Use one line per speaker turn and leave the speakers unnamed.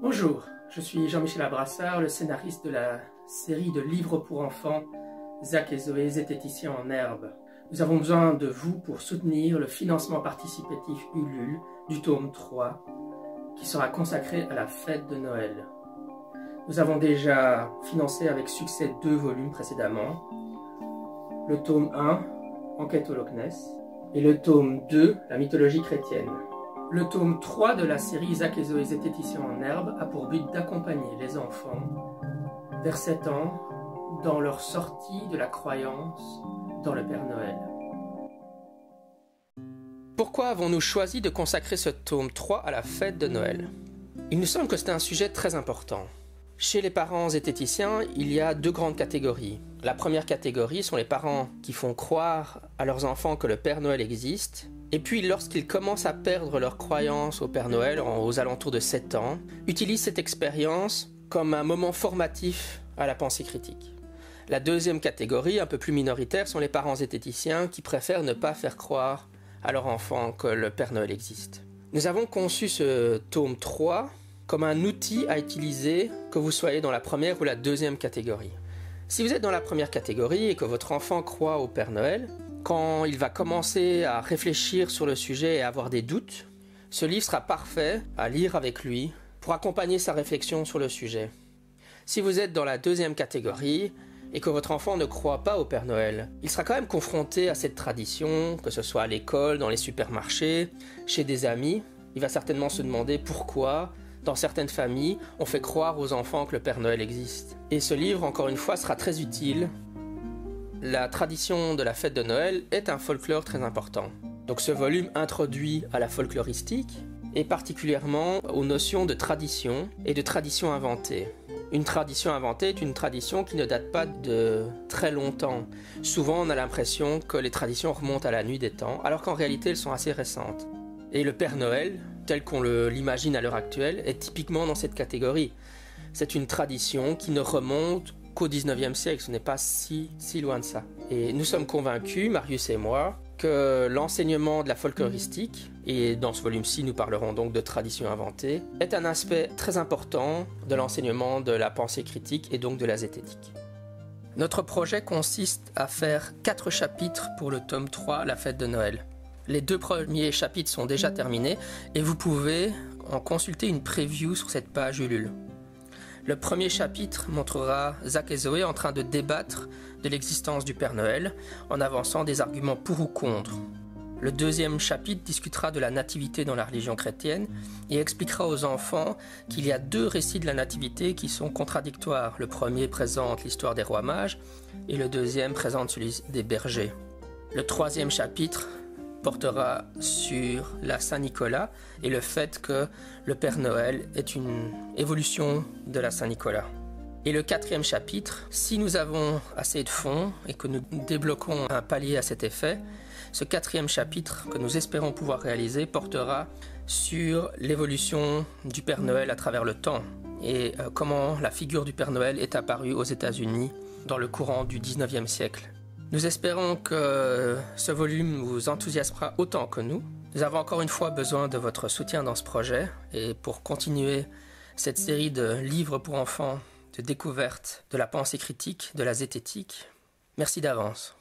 Bonjour, je suis Jean-Michel Abrassard, le scénariste de la série de livres pour enfants Zach et Zoé, zététiciens en herbe. Nous avons besoin de vous pour soutenir le financement participatif Ulule du tome 3 qui sera consacré à la fête de Noël. Nous avons déjà financé avec succès deux volumes précédemment. Le tome 1, Enquête au Loch Ness, et le tome 2, La mythologie chrétienne. Le tome 3 de la série Isaac et Zoé zététiciens en herbe a pour but d'accompagner les enfants vers 7 ans dans leur sortie de la croyance dans le Père Noël.
Pourquoi avons-nous choisi de consacrer ce tome 3 à la fête de Noël? Il nous semble que c'est un sujet très important. Chez les parents zététiciens, il y a deux grandes catégories. La première catégorie sont les parents qui font croire à leurs enfants que le Père Noël existe, et puis lorsqu'ils commencent à perdre leur croyance au Père Noël aux alentours de 7 ans, utilisent cette expérience comme un moment formatif à la pensée critique. La deuxième catégorie, un peu plus minoritaire, sont les parents zététiciens qui préfèrent ne pas faire croire à leur enfant que le Père Noël existe. Nous avons conçu ce tome 3 comme un outil à utiliser que vous soyez dans la première ou la deuxième catégorie. Si vous êtes dans la première catégorie et que votre enfant croit au Père Noël, quand il va commencer à réfléchir sur le sujet et avoir des doutes, ce livre sera parfait à lire avec lui pour accompagner sa réflexion sur le sujet. Si vous êtes dans la deuxième catégorie et que votre enfant ne croit pas au Père Noël, il sera quand même confronté à cette tradition, que ce soit à l'école, dans les supermarchés, chez des amis. Il va certainement se demander pourquoi dans certaines familles, on fait croire aux enfants que le Père Noël existe. Et ce livre, encore une fois, sera très utile. La tradition de la fête de Noël est un folklore très important. Donc ce volume introduit à la folkloristique et particulièrement aux notions de tradition et de tradition inventée. Une tradition inventée est une tradition qui ne date pas de très longtemps. Souvent, on a l'impression que les traditions remontent à la nuit des temps, alors qu'en réalité, elles sont assez récentes. Et le Père Noël, tel qu'on l'imagine à l'heure actuelle, est typiquement dans cette catégorie. C'est une tradition qui ne remonte qu'au 19e siècle, ce n'est pas si, si loin de ça. Et nous sommes convaincus, Marius et moi, que l'enseignement de la folkloristique, et dans ce volume-ci nous parlerons donc de tradition inventée, est un aspect très important de l'enseignement de la pensée critique et donc de la zététique. Notre projet consiste à faire quatre chapitres pour le tome 3, La fête de Noël. Les deux premiers chapitres sont déjà terminés et vous pouvez en consulter une preview sur cette page Ulule. Le premier chapitre montrera Zach et Zoé en train de débattre de l'existence du Père Noël en avançant des arguments pour ou contre. Le deuxième chapitre discutera de la nativité dans la religion chrétienne et expliquera aux enfants qu'il y a deux récits de la nativité qui sont contradictoires. Le premier présente l'histoire des rois mages et le deuxième présente celui des bergers. Le troisième chapitre portera sur la Saint-Nicolas et le fait que le Père Noël est une évolution de la Saint-Nicolas. Et le quatrième chapitre, si nous avons assez de fonds et que nous débloquons un palier à cet effet, ce quatrième chapitre que nous espérons pouvoir réaliser portera sur l'évolution du Père Noël à travers le temps et euh, comment la figure du Père Noël est apparue aux États-Unis dans le courant du 19e siècle. Nous espérons que ce volume vous enthousiasmera autant que nous. Nous avons encore une fois besoin de votre soutien dans ce projet et pour continuer cette série de livres pour enfants de découverte de la pensée critique, de la zététique. Merci d'avance.